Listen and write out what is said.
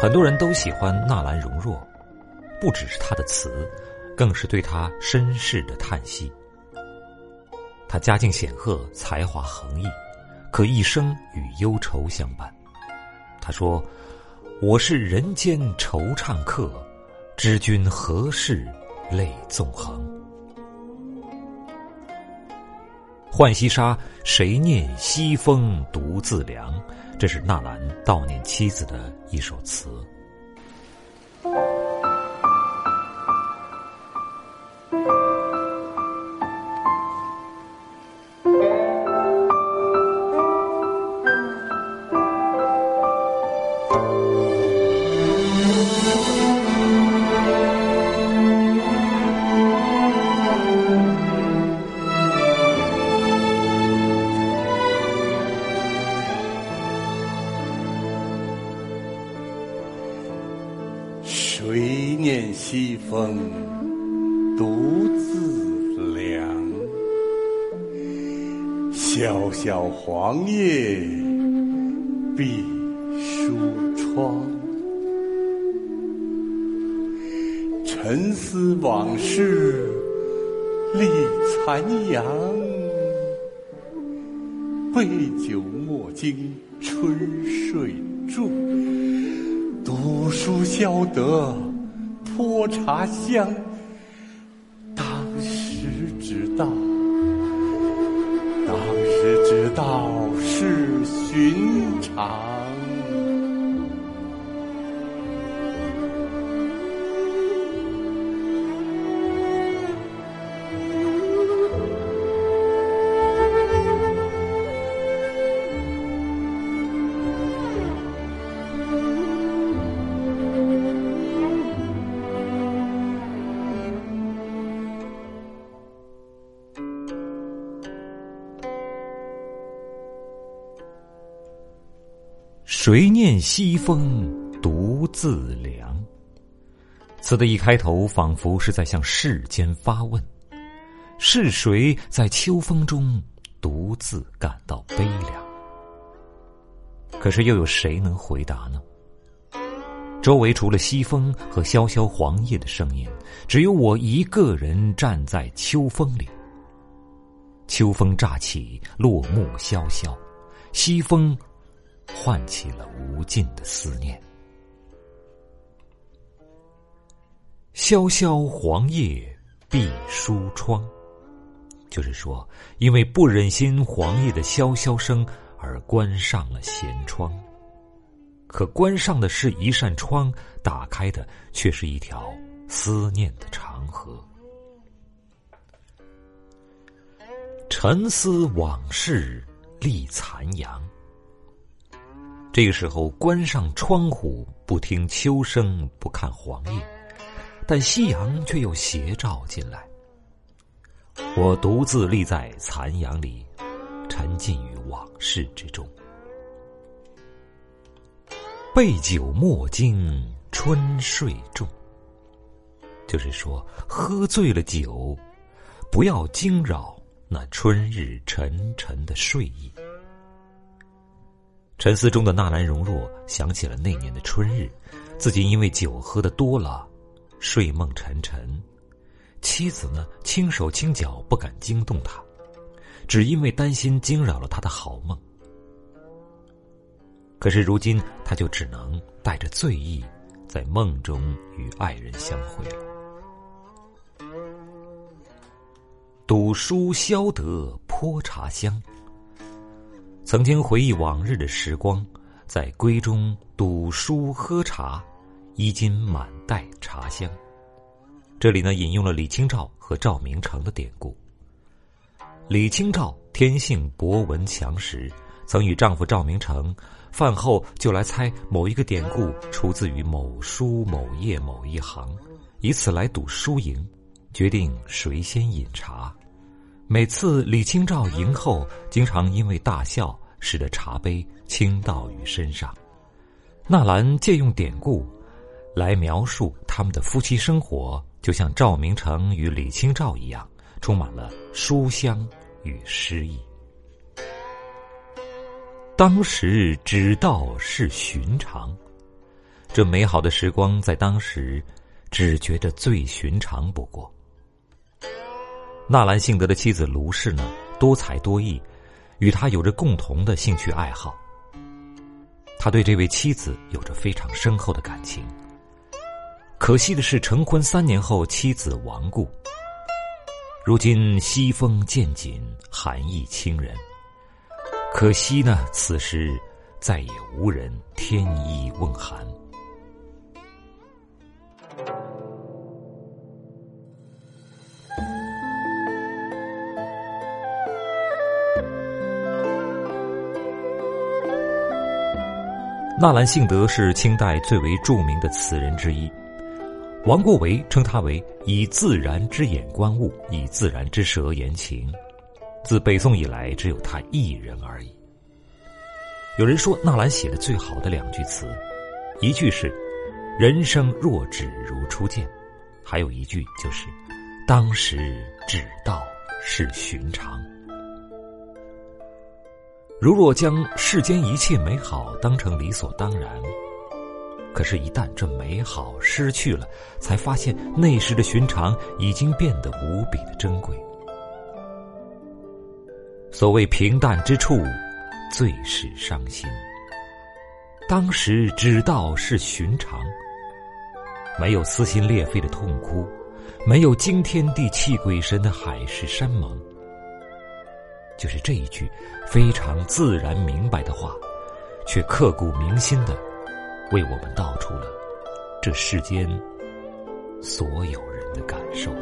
很多人都喜欢纳兰容若，不只是他的词，更是对他身世的叹息。他家境显赫，才华横溢，可一生与忧愁相伴。他说：“我是人间惆怅客，知君何事泪纵横。”浣溪沙，谁念西风独自凉？这是纳兰悼念妻子的一首词。谁念西风独自凉？萧萧黄叶闭疏窗。沉思往事立残阳，杯酒莫惊春睡住。书消得泼茶香，当时知道，当时知道是寻常。谁念西风独自凉？词的一开头，仿佛是在向世间发问：是谁在秋风中独自感到悲凉？可是又有谁能回答呢？周围除了西风和萧萧黄叶的声音，只有我一个人站在秋风里。秋风乍起，落木萧萧，西风。唤起了无尽的思念。萧萧黄叶闭疏窗，就是说，因为不忍心黄叶的萧萧声而关上了闲窗。可关上的是一扇窗，打开的却是一条思念的长河。沉思往事立残阳。这个时候，关上窗户，不听秋声，不看黄叶，但夕阳却又斜照进来。我独自立在残阳里，沉浸于往事之中。杯酒莫惊春睡重，就是说，喝醉了酒，不要惊扰那春日沉沉的睡意。沉思中的纳兰容若想起了那年的春日，自己因为酒喝的多了，睡梦沉沉，妻子呢轻手轻脚不敢惊动他，只因为担心惊扰了他的好梦。可是如今他就只能带着醉意，在梦中与爱人相会了。赌书消得泼茶香。曾经回忆往日的时光，在闺中赌书喝茶，衣襟满带茶香。这里呢，引用了李清照和赵明诚的典故。李清照天性博闻强识，曾与丈夫赵明诚饭后就来猜某一个典故出自于某书某页某一行，以此来赌输赢，决定谁先饮茶。每次李清照迎后，经常因为大笑。使得茶杯倾倒于身上。纳兰借用典故，来描述他们的夫妻生活，就像赵明诚与李清照一样，充满了书香与诗意。当时只道是寻常，这美好的时光在当时只觉得最寻常不过。纳兰性德的妻子卢氏呢，多才多艺，与他有着共同的兴趣爱好。他对这位妻子有着非常深厚的感情。可惜的是，成婚三年后，妻子亡故。如今西风渐紧，寒意侵人。可惜呢，此时再也无人添衣问寒。纳兰性德是清代最为著名的词人之一。王国维称他为以自然之眼观物，以自然之舌言情。自北宋以来，只有他一人而已。有人说，纳兰写的最好的两句词，一句是“人生若只如初见”，还有一句就是“当时只道是寻常”。如若将世间一切美好当成理所当然。可是，一旦这美好失去了，才发现那时的寻常已经变得无比的珍贵。所谓平淡之处，最是伤心。当时只道是寻常，没有撕心裂肺的痛哭，没有惊天地泣鬼神的海誓山盟，就是这一句非常自然明白的话，却刻骨铭心的。为我们道出了这世间所有人的感受。